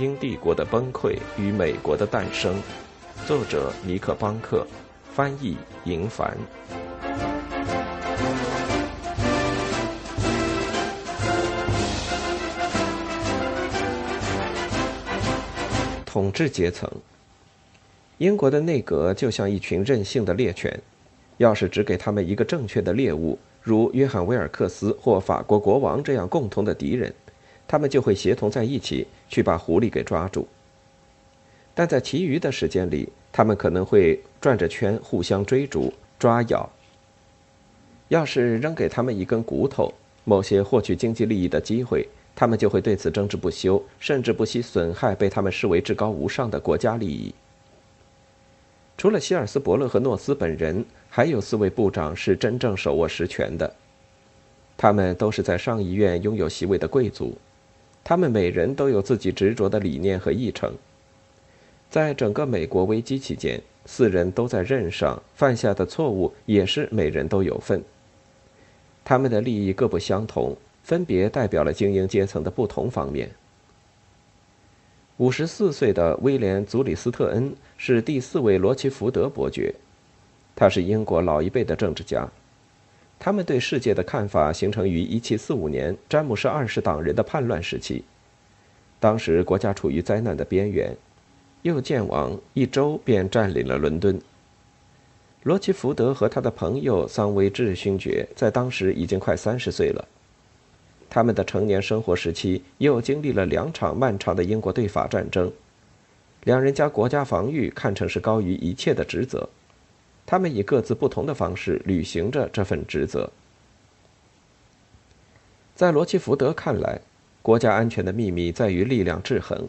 英帝国的崩溃与美国的诞生》，作者尼克·邦克，翻译银凡。统治阶层，英国的内阁就像一群任性的猎犬，要是只给他们一个正确的猎物，如约翰·威尔克斯或法国国王这样共同的敌人，他们就会协同在一起去把狐狸给抓住。但在其余的时间里，他们可能会转着圈互相追逐、抓咬。要是扔给他们一根骨头，某些获取经济利益的机会。他们就会对此争执不休，甚至不惜损害被他们视为至高无上的国家利益。除了希尔斯伯勒和诺斯本人，还有四位部长是真正手握实权的。他们都是在上议院拥有席位的贵族，他们每人都有自己执着的理念和议程。在整个美国危机期间，四人都在任上犯下的错误也是每人都有份。他们的利益各不相同。分别代表了精英阶层的不同方面。五十四岁的威廉·祖里斯特恩是第四位罗奇福德伯爵，他是英国老一辈的政治家。他们对世界的看法形成于1745年詹姆士二世党人的叛乱时期，当时国家处于灾难的边缘，又建王一周便占领了伦敦。罗奇福德和他的朋友桑威治勋爵在当时已经快三十岁了。他们的成年生活时期又经历了两场漫长的英国对法战争，两人将国家防御看成是高于一切的职责，他们以各自不同的方式履行着这份职责。在罗奇福德看来，国家安全的秘密在于力量制衡。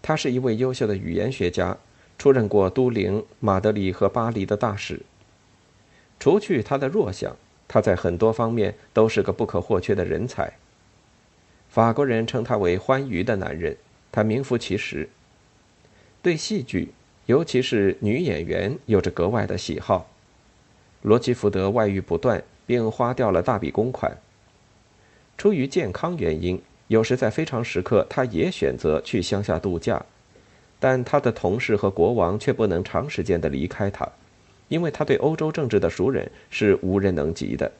他是一位优秀的语言学家，出任过都灵、马德里和巴黎的大使。除去他的弱项。他在很多方面都是个不可或缺的人才。法国人称他为“欢愉的男人”，他名副其实。对戏剧，尤其是女演员，有着格外的喜好。罗奇福德外遇不断，并花掉了大笔公款。出于健康原因，有时在非常时刻，他也选择去乡下度假，但他的同事和国王却不能长时间的离开他。因为他对欧洲政治的熟人是无人能及的。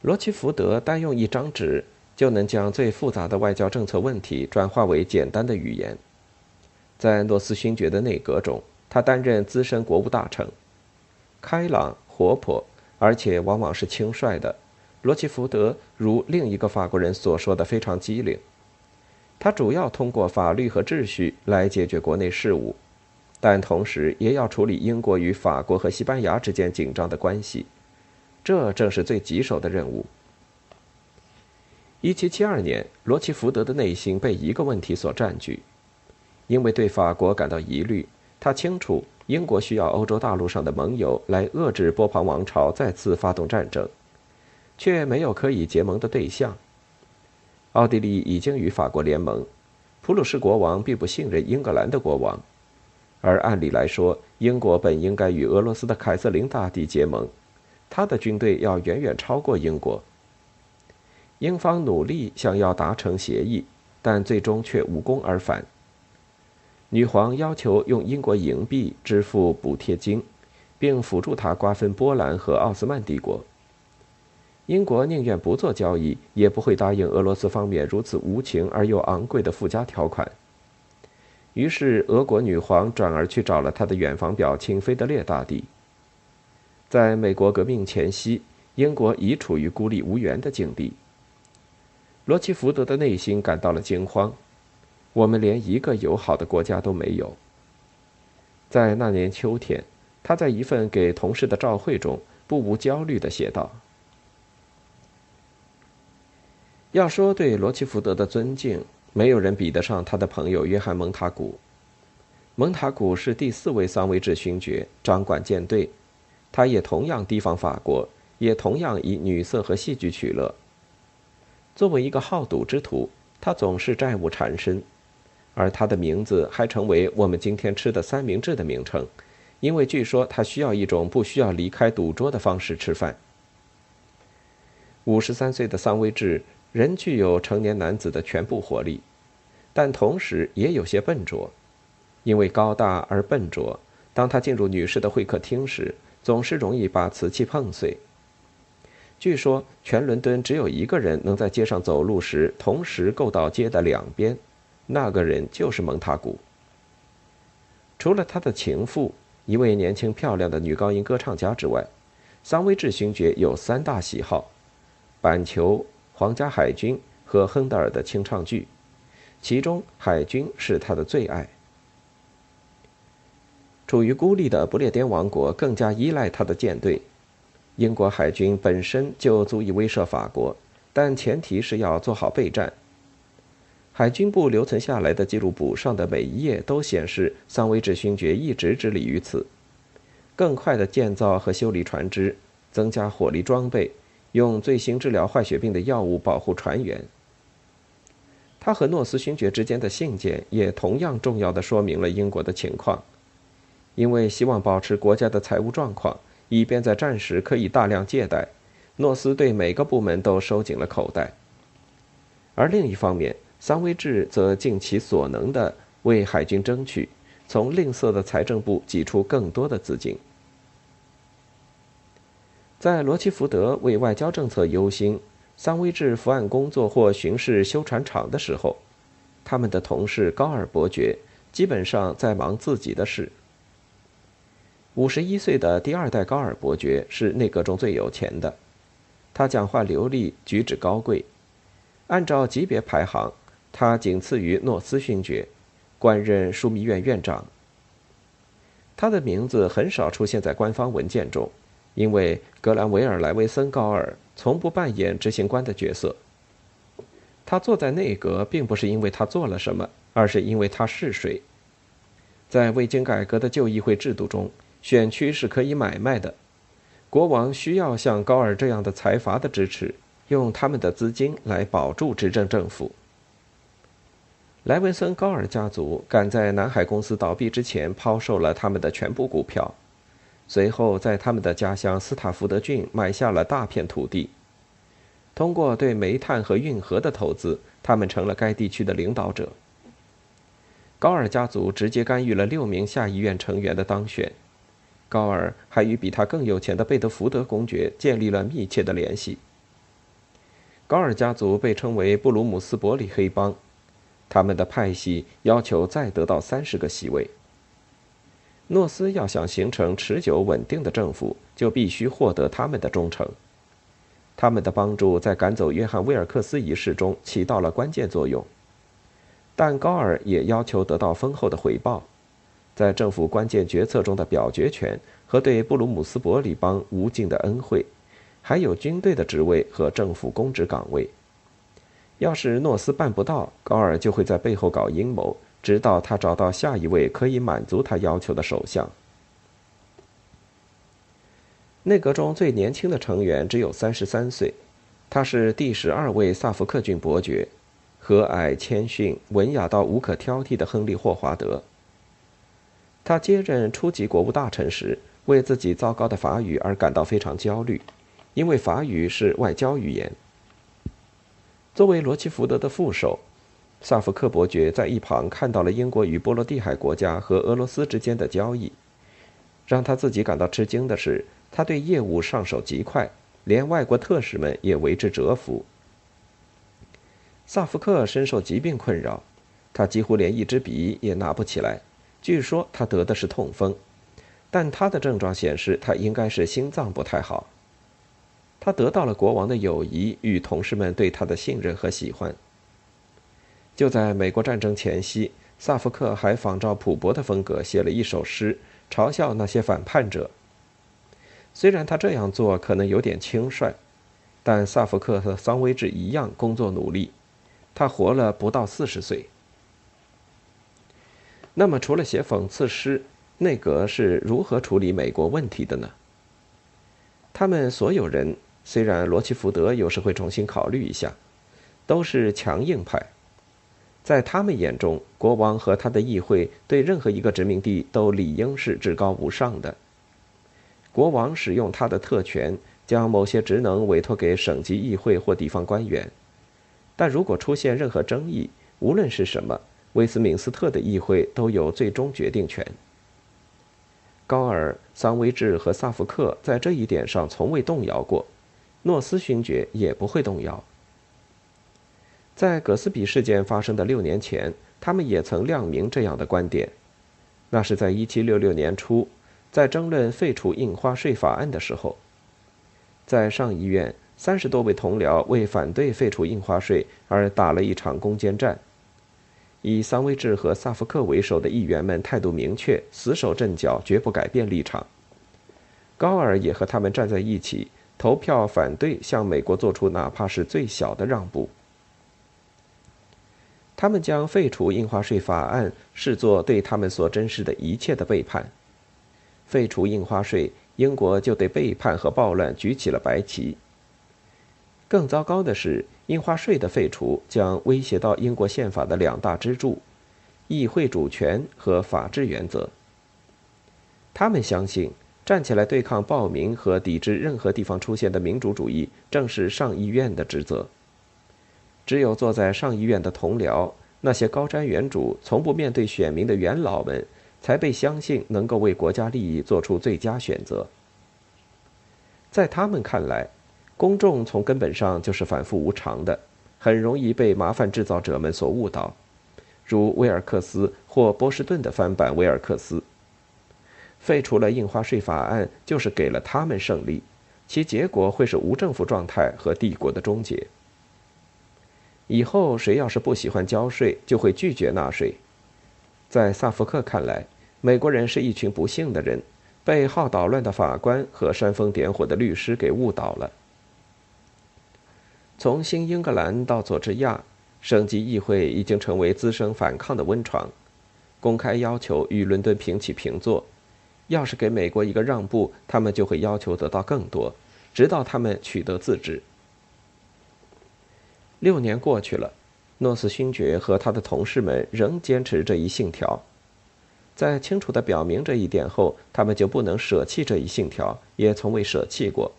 罗奇福德单用一张纸就能将最复杂的外交政策问题转化为简单的语言。在诺斯勋爵的内阁中，他担任资深国务大臣。开朗、活泼，而且往往是轻率的，罗奇福德如另一个法国人所说的非常机灵。他主要通过法律和秩序来解决国内事务。但同时也要处理英国与法国和西班牙之间紧张的关系，这正是最棘手的任务。1772年，罗奇福德的内心被一个问题所占据，因为对法国感到疑虑，他清楚英国需要欧洲大陆上的盟友来遏制波旁王朝再次发动战争，却没有可以结盟的对象。奥地利已经与法国联盟，普鲁士国王并不信任英格兰的国王。而按理来说，英国本应该与俄罗斯的凯瑟琳大帝结盟，他的军队要远远超过英国。英方努力想要达成协议，但最终却无功而返。女皇要求用英国银币支付补贴金，并辅助他瓜分波兰和奥斯曼帝国。英国宁愿不做交易，也不会答应俄罗斯方面如此无情而又昂贵的附加条款。于是，俄国女皇转而去找了她的远房表亲腓德烈大帝。在美国革命前夕，英国已处于孤立无援的境地。罗奇福德的内心感到了惊慌，我们连一个友好的国家都没有。在那年秋天，他在一份给同事的照会中，不无焦虑地写道：“要说对罗奇福德的尊敬。”没有人比得上他的朋友约翰·蒙塔古。蒙塔古是第四位桑维治勋爵，掌管舰队。他也同样提防法国，也同样以女色和戏剧取乐。作为一个好赌之徒，他总是债务缠身，而他的名字还成为我们今天吃的三明治的名称，因为据说他需要一种不需要离开赌桌的方式吃饭。五十三岁的桑维治。仍具有成年男子的全部活力，但同时也有些笨拙，因为高大而笨拙。当他进入女士的会客厅时，总是容易把瓷器碰碎。据说，全伦敦只有一个人能在街上走路时同时够到街的两边，那个人就是蒙塔古。除了他的情妇，一位年轻漂亮的女高音歌唱家之外，桑威治勋爵有三大喜好：板球、皇家海军和亨德尔的清唱剧，其中海军是他的最爱。处于孤立的不列颠王国更加依赖他的舰队。英国海军本身就足以威慑法国，但前提是要做好备战。海军部留存下来的记录簿上的每一页都显示，桑威治勋爵一直致力于此：更快的建造和修理船只，增加火力装备，用最新治疗坏血病的药物保护船员。他和诺斯勋爵之间的信件也同样重要的说明了英国的情况。因为希望保持国家的财务状况，以便在战时可以大量借贷，诺斯对每个部门都收紧了口袋。而另一方面，桑威治则尽其所能地为海军争取，从吝啬的财政部挤出更多的资金。在罗奇福德为外交政策忧心，桑威治伏案工作或巡视修船厂的时候，他们的同事高尔伯爵基本上在忙自己的事。五十一岁的第二代高尔伯爵是内阁中最有钱的，他讲话流利，举止高贵。按照级别排行，他仅次于诺斯勋爵，官任枢密院院长。他的名字很少出现在官方文件中，因为格兰维尔莱维森高尔从不扮演执行官的角色。他坐在内阁，并不是因为他做了什么，而是因为他是谁。在未经改革的旧议会制度中。选区是可以买卖的，国王需要像高尔这样的财阀的支持，用他们的资金来保住执政政府。莱文森高尔家族赶在南海公司倒闭之前抛售了他们的全部股票，随后在他们的家乡斯塔福德郡买下了大片土地。通过对煤炭和运河的投资，他们成了该地区的领导者。高尔家族直接干预了六名下议院成员的当选。高尔还与比他更有钱的贝德福德公爵建立了密切的联系。高尔家族被称为布鲁姆斯伯里黑帮，他们的派系要求再得到三十个席位。诺斯要想形成持久稳定的政府，就必须获得他们的忠诚。他们的帮助在赶走约翰威尔克斯一事中起到了关键作用，但高尔也要求得到丰厚的回报。在政府关键决策中的表决权和对布鲁姆斯伯里邦无尽的恩惠，还有军队的职位和政府公职岗位。要是诺斯办不到，高尔就会在背后搞阴谋，直到他找到下一位可以满足他要求的首相。内阁中最年轻的成员只有三十三岁，他是第十二位萨福克郡伯爵，和蔼谦逊、文雅到无可挑剔的亨利·霍华德。他接任初级国务大臣时，为自己糟糕的法语而感到非常焦虑，因为法语是外交语言。作为罗奇福德的副手，萨福克伯爵在一旁看到了英国与波罗的海国家和俄罗斯之间的交易。让他自己感到吃惊的是，他对业务上手极快，连外国特使们也为之折服。萨福克深受疾病困扰，他几乎连一支笔也拿不起来。据说他得的是痛风，但他的症状显示他应该是心脏不太好。他得到了国王的友谊与同事们对他的信任和喜欢。就在美国战争前夕，萨福克还仿照普伯的风格写了一首诗，嘲笑那些反叛者。虽然他这样做可能有点轻率，但萨福克和桑威治一样工作努力。他活了不到四十岁。那么，除了写讽刺诗，内阁是如何处理美国问题的呢？他们所有人，虽然罗奇福德有时会重新考虑一下，都是强硬派。在他们眼中，国王和他的议会对任何一个殖民地都理应是至高无上的。国王使用他的特权，将某些职能委托给省级议会或地方官员，但如果出现任何争议，无论是什么，威斯敏斯特的议会都有最终决定权。高尔、桑威治和萨福克在这一点上从未动摇过，诺斯勋爵也不会动摇。在葛斯比事件发生的六年前，他们也曾亮明这样的观点。那是在1766年初，在争论废除印花税法案的时候，在上议院，三十多位同僚为反对废除印花税而打了一场攻坚战。以桑威治和萨福克为首的议员们态度明确，死守阵脚，绝不改变立场。高尔也和他们站在一起，投票反对向美国做出哪怕是最小的让步。他们将废除印花税法案视作对他们所珍视的一切的背叛。废除印花税，英国就对背叛和暴乱举起了白旗。更糟糕的是，印花税的废除将威胁到英国宪法的两大支柱——议会主权和法治原则。他们相信，站起来对抗暴民和抵制任何地方出现的民主主义，正是上议院的职责。只有坐在上议院的同僚，那些高瞻远瞩、从不面对选民的元老们，才被相信能够为国家利益做出最佳选择。在他们看来，公众从根本上就是反复无常的，很容易被麻烦制造者们所误导，如威尔克斯或波士顿的翻版威尔克斯。废除了印花税法案，就是给了他们胜利，其结果会是无政府状态和帝国的终结。以后谁要是不喜欢交税，就会拒绝纳税。在萨福克看来，美国人是一群不幸的人，被好捣乱的法官和煽风点火的律师给误导了。从新英格兰到佐治亚，省级议会已经成为滋生反抗的温床，公开要求与伦敦平起平坐。要是给美国一个让步，他们就会要求得到更多，直到他们取得自治。六年过去了，诺斯勋爵和他的同事们仍坚持这一信条。在清楚地表明这一点后，他们就不能舍弃这一信条，也从未舍弃过。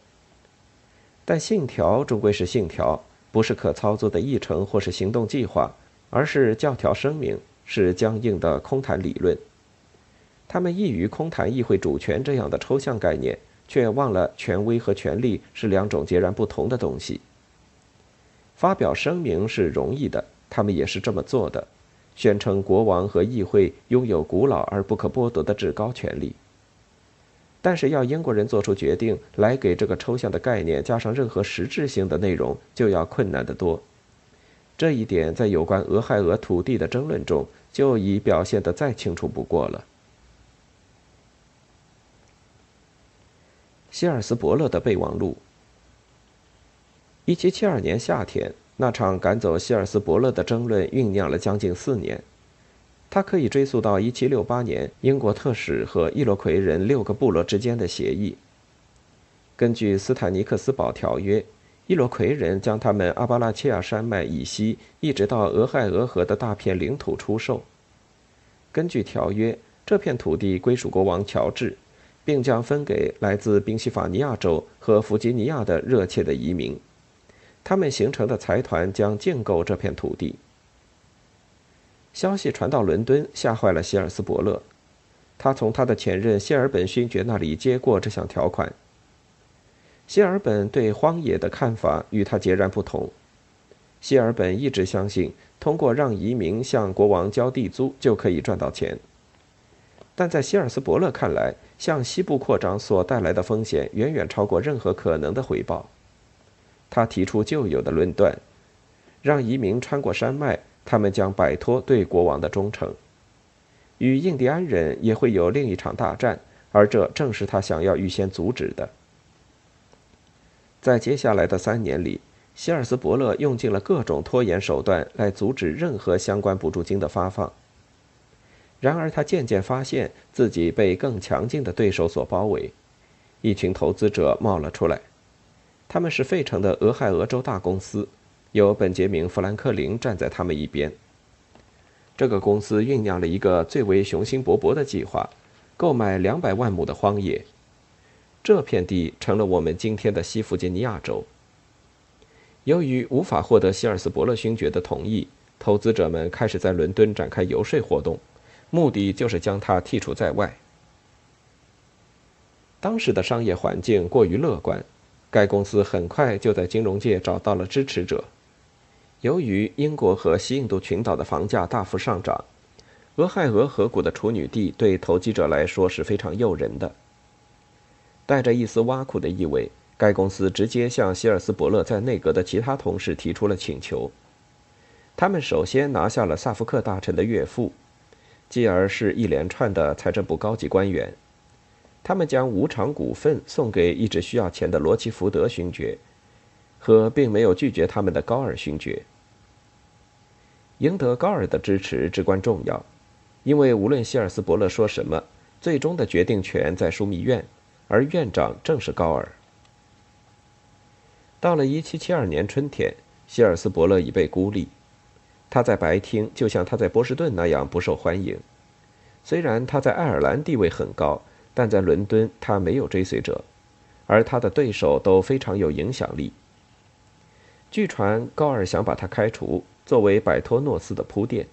但信条终归是信条，不是可操作的议程或是行动计划，而是教条声明，是僵硬的空谈理论。他们易于空谈议会主权这样的抽象概念，却忘了权威和权力是两种截然不同的东西。发表声明是容易的，他们也是这么做的，宣称国王和议会拥有古老而不可剥夺的至高权力。但是要英国人做出决定来给这个抽象的概念加上任何实质性的内容，就要困难得多。这一点在有关俄亥俄土地的争论中就已表现得再清楚不过了。希尔斯伯勒的备忘录。一七七二年夏天，那场赶走希尔斯伯勒的争论酝酿了将近四年。它可以追溯到一七六八年英国特使和伊洛魁人六个部落之间的协议。根据斯坦尼克斯堡条约，伊洛魁人将他们阿巴拉契亚山脉以西一直到俄亥俄河的大片领土出售。根据条约，这片土地归属国王乔治，并将分给来自宾夕法尼亚州和弗吉尼亚的热切的移民。他们形成的财团将建构这片土地。消息传到伦敦，吓坏了希尔斯伯勒。他从他的前任谢尔本勋爵那里接过这项条款。谢尔本对荒野的看法与他截然不同。谢尔本一直相信，通过让移民向国王交地租就可以赚到钱。但在希尔斯伯勒看来，向西部扩张所带来的风险远远超过任何可能的回报。他提出旧有的论断，让移民穿过山脉，他们将摆脱对国王的忠诚，与印第安人也会有另一场大战，而这正是他想要预先阻止的。在接下来的三年里，希尔斯伯勒用尽了各种拖延手段来阻止任何相关补助金的发放。然而，他渐渐发现自己被更强劲的对手所包围，一群投资者冒了出来。他们是费城的俄亥俄州大公司，有本杰明·富兰克林站在他们一边。这个公司酝酿了一个最为雄心勃勃的计划，购买两百万亩的荒野。这片地成了我们今天的西弗吉尼亚州。由于无法获得希尔斯伯勒勋爵的同意，投资者们开始在伦敦展开游说活动，目的就是将他剔除在外。当时的商业环境过于乐观，该公司很快就在金融界找到了支持者。由于英国和西印度群岛的房价大幅上涨，俄亥俄河谷的处女地对投机者来说是非常诱人的。带着一丝挖苦的意味，该公司直接向希尔斯伯勒在内阁的其他同事提出了请求。他们首先拿下了萨福克大臣的岳父，继而是一连串的财政部高级官员。他们将无偿股份送给一直需要钱的罗奇福德勋爵，和并没有拒绝他们的高尔勋爵。赢得高尔的支持至关重要，因为无论希尔斯伯勒说什么，最终的决定权在枢密院，而院长正是高尔。到了1772年春天，希尔斯伯勒已被孤立。他在白厅就像他在波士顿那样不受欢迎，虽然他在爱尔兰地位很高，但在伦敦他没有追随者，而他的对手都非常有影响力。据传高尔想把他开除，作为摆脱诺斯的铺垫，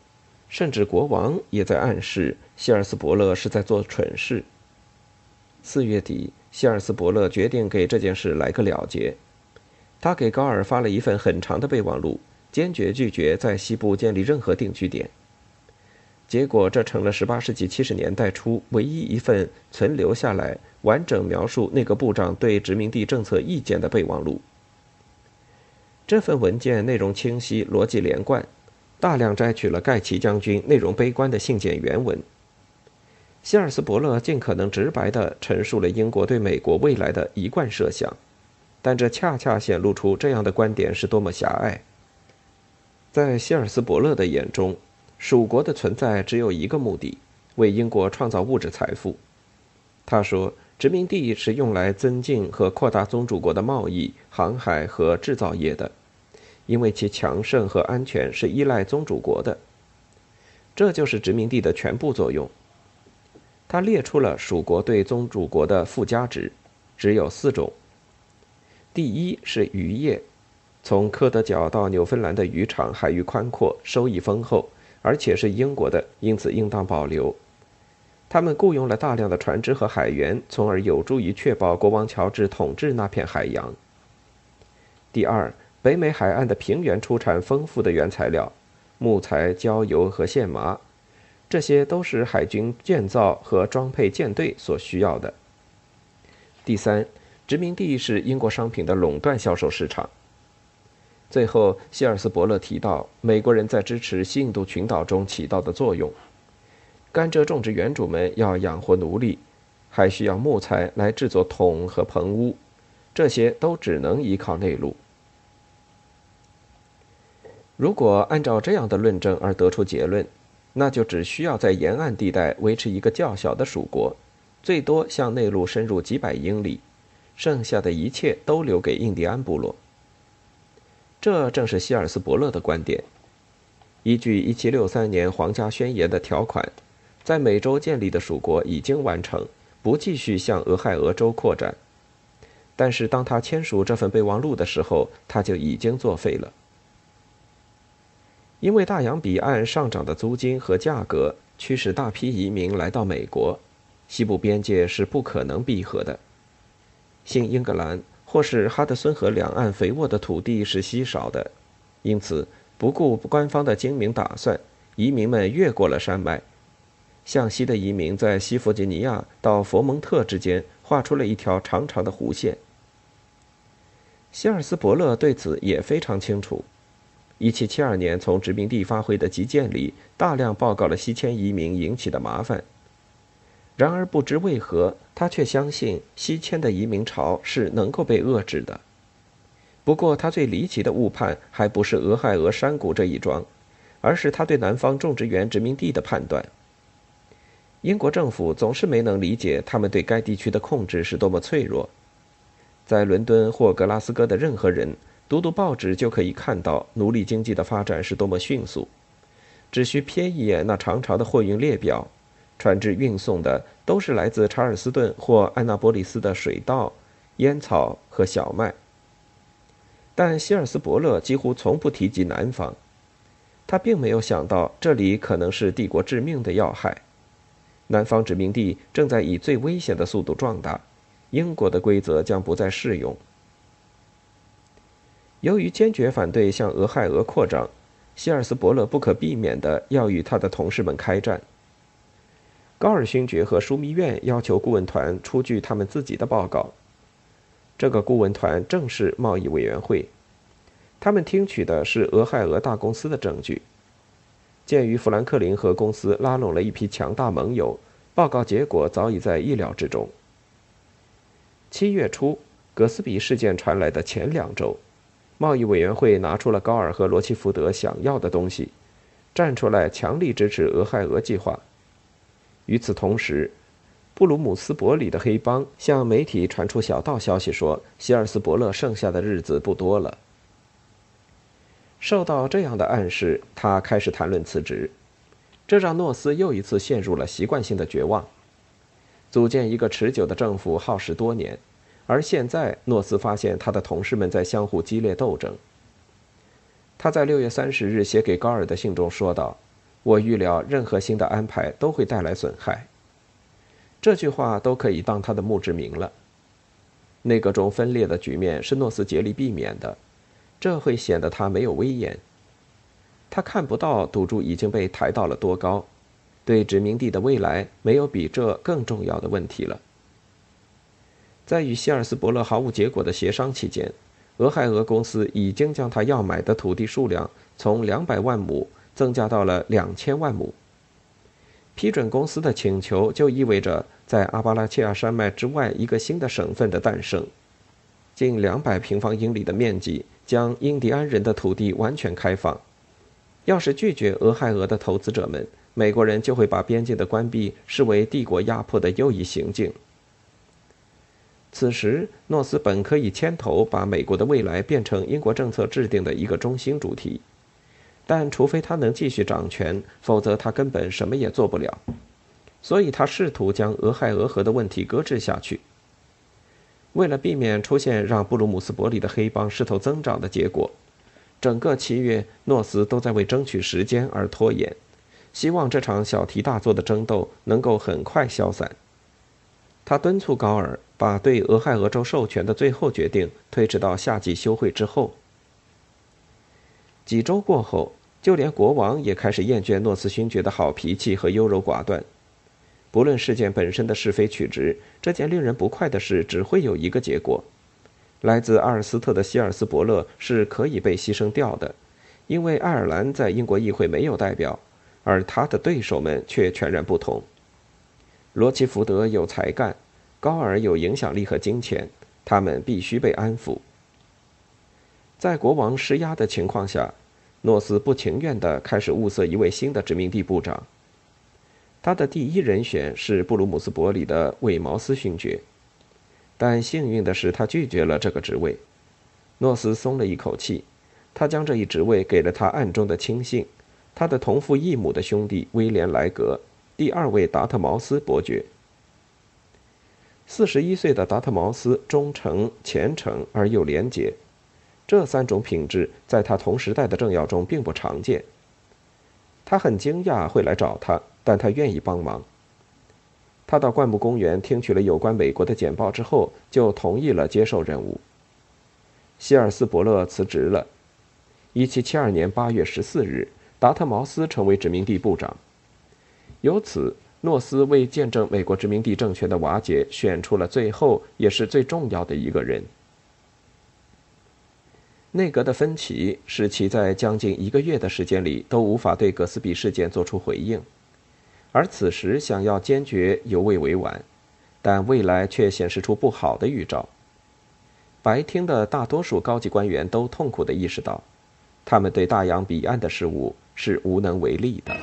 甚至国王也在暗示希尔斯伯勒是在做蠢事。四月底，希尔斯伯勒决定给这件事来个了结，他给高尔发了一份很长的备忘录。坚决拒绝在西部建立任何定居点。结果，这成了18世纪70年代初唯一一份存留下来、完整描述那个部长对殖民地政策意见的备忘录。这份文件内容清晰、逻辑连贯，大量摘取了盖奇将军内容悲观的信件原文。希尔斯伯勒尽可能直白地陈述了英国对美国未来的一贯设想，但这恰恰显露出这样的观点是多么狭隘。在希尔斯伯勒的眼中，蜀国的存在只有一个目的：为英国创造物质财富。他说，殖民地是用来增进和扩大宗主国的贸易、航海和制造业的，因为其强盛和安全是依赖宗主国的。这就是殖民地的全部作用。他列出了蜀国对宗主国的附加值，只有四种。第一是渔业。从科德角到纽芬兰的渔场海域宽阔，收益丰厚，而且是英国的，因此应当保留。他们雇佣了大量的船只和海员，从而有助于确保国王乔治统治那片海洋。第二，北美海岸的平原出产丰富的原材料，木材、焦油和线麻，这些都是海军建造和装配舰队所需要的。第三，殖民地是英国商品的垄断销售市场。最后，希尔斯伯勒提到美国人在支持西印度群岛中起到的作用。甘蔗种植园主们要养活奴隶，还需要木材来制作桶和棚屋，这些都只能依靠内陆。如果按照这样的论证而得出结论，那就只需要在沿岸地带维持一个较小的属国，最多向内陆深入几百英里，剩下的一切都留给印第安部落。这正是希尔斯伯勒的观点。依据1763年皇家宣言的条款，在美洲建立的属国已经完成，不继续向俄亥俄州扩展。但是，当他签署这份备忘录的时候，他就已经作废了。因为大洋彼岸上涨的租金和价格驱使大批移民来到美国，西部边界是不可能闭合的。新英格兰。或是哈德森河两岸肥沃的土地是稀少的，因此不顾官方的精明打算，移民们越过了山脉。向西的移民在西弗吉尼亚到佛蒙特之间画出了一条长长的弧线。希尔斯伯勒对此也非常清楚。1772年从殖民地发回的急件里，大量报告了西迁移民引起的麻烦。然而，不知为何，他却相信西迁的移民潮是能够被遏制的。不过，他最离奇的误判还不是俄亥俄山谷这一桩，而是他对南方种植园殖民地的判断。英国政府总是没能理解他们对该地区的控制是多么脆弱。在伦敦或格拉斯哥的任何人读读报纸就可以看到奴隶经济的发展是多么迅速，只需瞥一眼那长长的货运列表。船只运送的都是来自查尔斯顿或安纳波利斯的水稻、烟草和小麦，但希尔斯伯勒几乎从不提及南方。他并没有想到这里可能是帝国致命的要害。南方殖民地正在以最危险的速度壮大，英国的规则将不再适用。由于坚决反对向俄亥俄扩张，希尔斯伯勒不可避免地要与他的同事们开战。高尔勋爵和枢密院要求顾问团出具他们自己的报告。这个顾问团正是贸易委员会，他们听取的是俄亥俄大公司的证据。鉴于富兰克林和公司拉拢了一批强大盟友，报告结果早已在意料之中。七月初，格斯比事件传来的前两周，贸易委员会拿出了高尔和罗奇福德想要的东西，站出来强力支持俄亥俄计划。与此同时，布鲁姆斯伯里的黑帮向媒体传出小道消息，说希尔斯伯勒剩下的日子不多了。受到这样的暗示，他开始谈论辞职，这让诺斯又一次陷入了习惯性的绝望。组建一个持久的政府耗时多年，而现在诺斯发现他的同事们在相互激烈斗争。他在六月三十日写给高尔的信中说道：“我预料任何新的安排都会带来损害。”这句话都可以当他的墓志铭了。内阁中分裂的局面是诺斯竭力避免的。这会显得他没有威严。他看不到赌注已经被抬到了多高，对殖民地的未来没有比这更重要的问题了。在与希尔斯伯勒毫无结果的协商期间，俄亥俄公司已经将他要买的土地数量从两百万亩增加到了两千万亩。批准公司的请求就意味着在阿巴拉契亚山脉之外一个新的省份的诞生，近两百平方英里的面积。将印第安人的土地完全开放。要是拒绝俄亥俄的投资者们，美国人就会把边境的关闭视为帝国压迫的又一行径。此时，诺斯本可以牵头把美国的未来变成英国政策制定的一个中心主题，但除非他能继续掌权，否则他根本什么也做不了。所以他试图将俄亥俄河的问题搁置下去。为了避免出现让布鲁姆斯伯里的黑帮势头增长的结果，整个七月，诺斯都在为争取时间而拖延，希望这场小题大做的争斗能够很快消散。他敦促高尔把对俄亥俄州授权的最后决定推迟到夏季休会之后。几周过后，就连国王也开始厌倦诺斯勋爵的好脾气和优柔寡断。不论事件本身的是非曲直，这件令人不快的事只会有一个结果：来自阿尔斯特的希尔斯伯勒是可以被牺牲掉的，因为爱尔兰在英国议会没有代表，而他的对手们却全然不同。罗奇福德有才干，高尔有影响力和金钱，他们必须被安抚。在国王施压的情况下，诺斯不情愿地开始物色一位新的殖民地部长。他的第一人选是布鲁姆斯伯里的韦茅斯勋爵，但幸运的是，他拒绝了这个职位。诺斯松了一口气，他将这一职位给了他暗中的亲信，他的同父异母的兄弟威廉莱格，第二位达特茅斯伯爵。四十一岁的达特茅斯忠诚、虔诚而又廉洁，这三种品质在他同时代的政要中并不常见。他很惊讶会来找他。但他愿意帮忙。他到灌木公园听取了有关美国的简报之后，就同意了接受任务。希尔斯伯勒辞职了。1772年8月14日，达特茅斯成为殖民地部长。由此，诺斯为见证美国殖民地政权的瓦解，选出了最后也是最重要的一个人。内阁的分歧使其在将近一个月的时间里都无法对葛斯比事件做出回应。而此时想要坚决犹未为晚，但未来却显示出不好的预兆。白厅的大多数高级官员都痛苦地意识到，他们对大洋彼岸的事物是无能为力的。